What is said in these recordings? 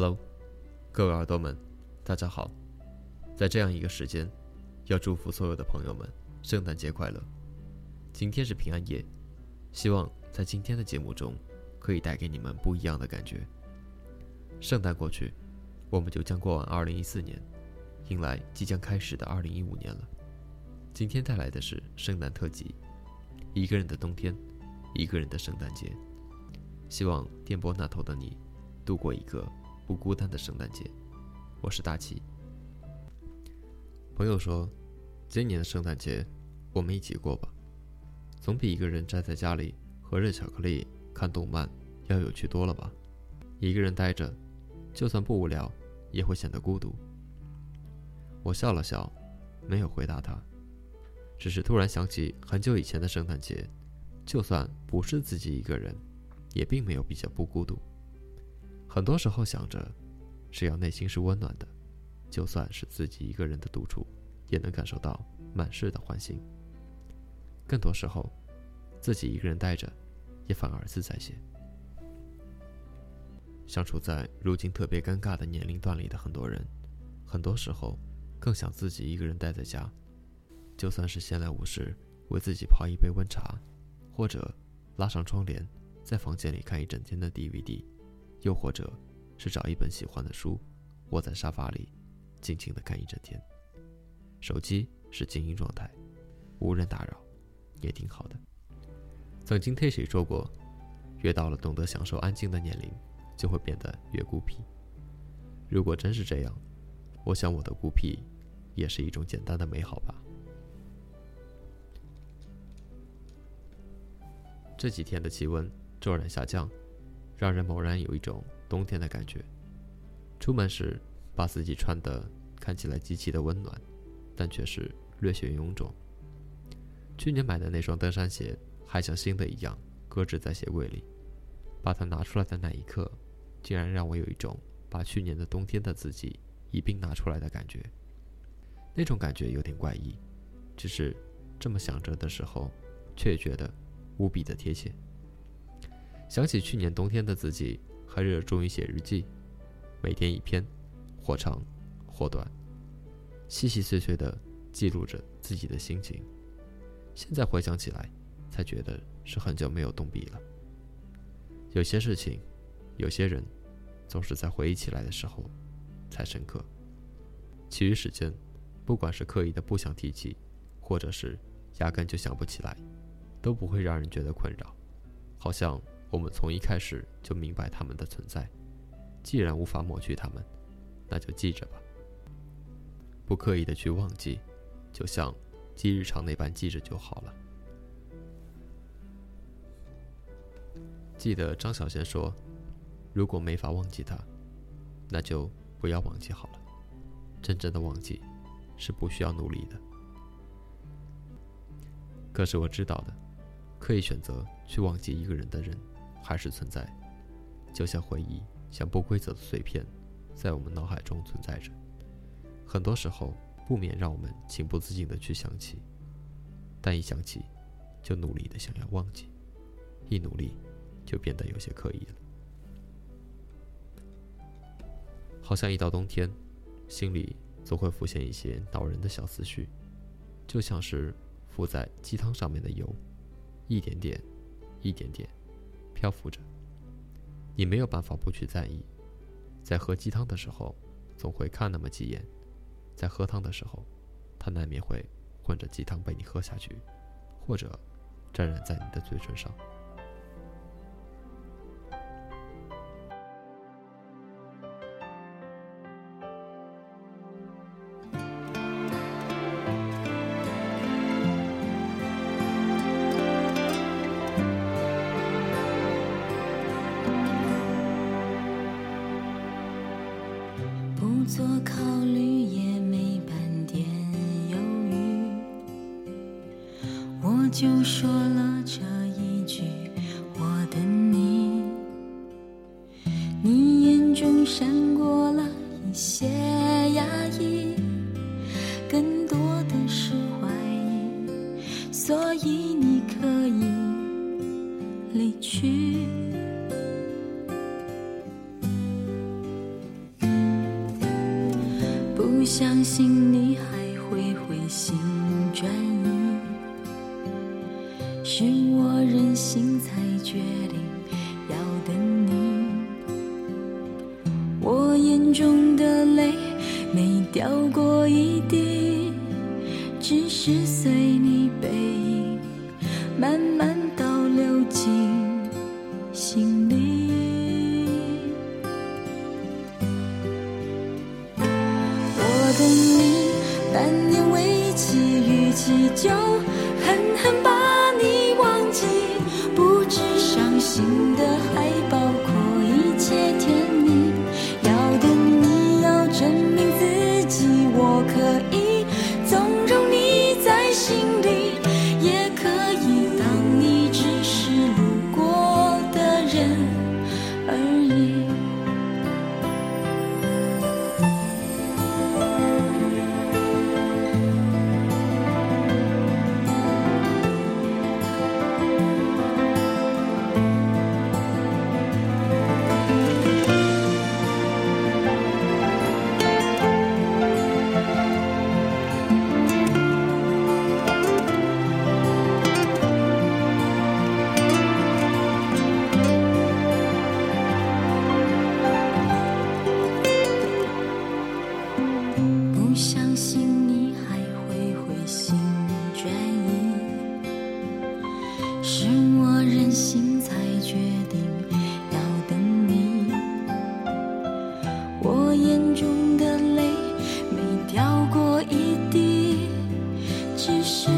Hello，各位耳朵们，大家好。在这样一个时间，要祝福所有的朋友们圣诞节快乐。今天是平安夜，希望在今天的节目中可以带给你们不一样的感觉。圣诞过去，我们就将过完2014年，迎来即将开始的2015年了。今天带来的是圣诞特辑，一个人的冬天，一个人的圣诞节。希望电波那头的你，度过一个。不孤单的圣诞节，我是大齐。朋友说，今年的圣诞节我们一起过吧，总比一个人宅在家里喝热巧克力看动漫要有趣多了吧？一个人待着，就算不无聊，也会显得孤独。我笑了笑，没有回答他，只是突然想起很久以前的圣诞节，就算不是自己一个人，也并没有比较不孤独。很多时候想着，只要内心是温暖的，就算是自己一个人的独处，也能感受到满室的欢欣。更多时候，自己一个人待着，也反而自在些。相处在如今特别尴尬的年龄段里的很多人，很多时候更想自己一个人待在家，就算是闲来无事，为自己泡一杯温茶，或者拉上窗帘，在房间里看一整天的 DVD。又或者，是找一本喜欢的书，窝在沙发里，静静的看一整天。手机是静音状态，无人打扰，也挺好的。曾经听谁说过，越到了懂得享受安静的年龄，就会变得越孤僻。如果真是这样，我想我的孤僻，也是一种简单的美好吧。这几天的气温骤然下降。让人猛然有一种冬天的感觉。出门时，把自己穿得看起来极其的温暖，但却是略显臃肿。去年买的那双登山鞋还像新的一样搁置在鞋柜里，把它拿出来的那一刻，竟然让我有一种把去年的冬天的自己一并拿出来的感觉。那种感觉有点怪异，只是这么想着的时候，却觉得无比的贴切。想起去年冬天的自己，还热衷于写日记，每天一篇，或长或短，细细碎碎的记录着自己的心情。现在回想起来，才觉得是很久没有动笔了。有些事情，有些人，总是在回忆起来的时候，才深刻。其余时间，不管是刻意的不想提起，或者是压根就想不起来，都不会让人觉得困扰，好像。我们从一开始就明白他们的存在，既然无法抹去他们，那就记着吧。不刻意的去忘记，就像记日常那般记着就好了。记得张小娴说：“如果没法忘记他，那就不要忘记好了。真正的忘记，是不需要努力的。可是我知道的，可以选择去忘记一个人的人。”还是存在，就像回忆，像不规则的碎片，在我们脑海中存在着。很多时候，不免让我们情不自禁的去想起，但一想起，就努力的想要忘记，一努力，就变得有些刻意了。好像一到冬天，心里总会浮现一些恼人的小思绪，就像是浮在鸡汤上面的油，一点点，一点点。漂浮着，你没有办法不去在意。在喝鸡汤的时候，总会看那么几眼；在喝汤的时候，它难免会混着鸡汤被你喝下去，或者沾染在你的嘴唇上。就说了这一句：我等你。你眼中闪过了一些压抑，更多的是怀疑，所以你可以离去。不相信你还决定要等你。我眼中的泪没掉过一滴，只是随你背影慢慢倒流进心里。我等你半年为期，逾期就狠狠把只是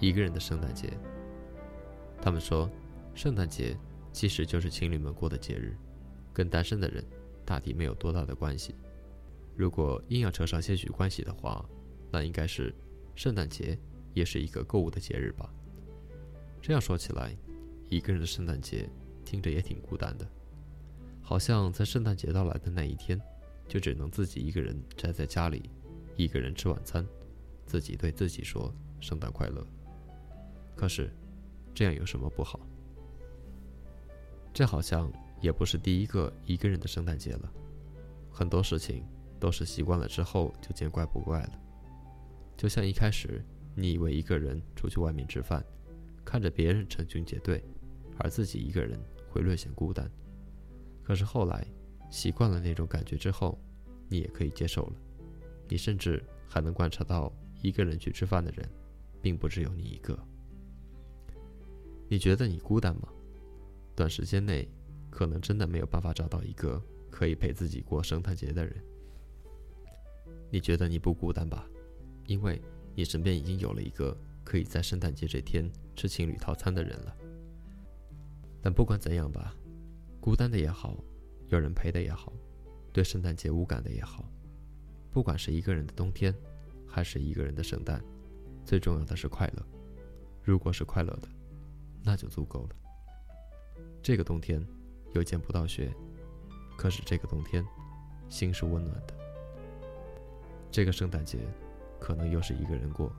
一个人的圣诞节。他们说，圣诞节其实就是情侣们过的节日，跟单身的人大抵没有多大的关系。如果硬要扯上些许关系的话，那应该是圣诞节也是一个购物的节日吧。这样说起来，一个人的圣诞节听着也挺孤单的，好像在圣诞节到来的那一天，就只能自己一个人宅在家里，一个人吃晚餐，自己对自己说“圣诞快乐”。可是，这样有什么不好？这好像也不是第一个一个人的圣诞节了，很多事情都是习惯了之后就见怪不怪了。就像一开始你以为一个人出去外面吃饭，看着别人成群结队，而自己一个人会略显孤单。可是后来习惯了那种感觉之后，你也可以接受了。你甚至还能观察到，一个人去吃饭的人，并不只有你一个。你觉得你孤单吗？短时间内，可能真的没有办法找到一个可以陪自己过圣诞节的人。你觉得你不孤单吧？因为你身边已经有了一个可以在圣诞节这天吃情侣套餐的人了。但不管怎样吧，孤单的也好，有人陪的也好，对圣诞节无感的也好，不管是一个人的冬天，还是一个人的圣诞，最重要的是快乐。如果是快乐的，那就足够了。这个冬天又见不到雪，可是这个冬天心是温暖的。这个圣诞节，可能又是一个人过，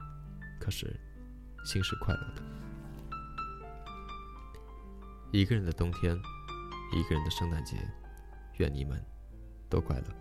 可是心是快乐的。一个人的冬天，一个人的圣诞节，愿你们都快乐。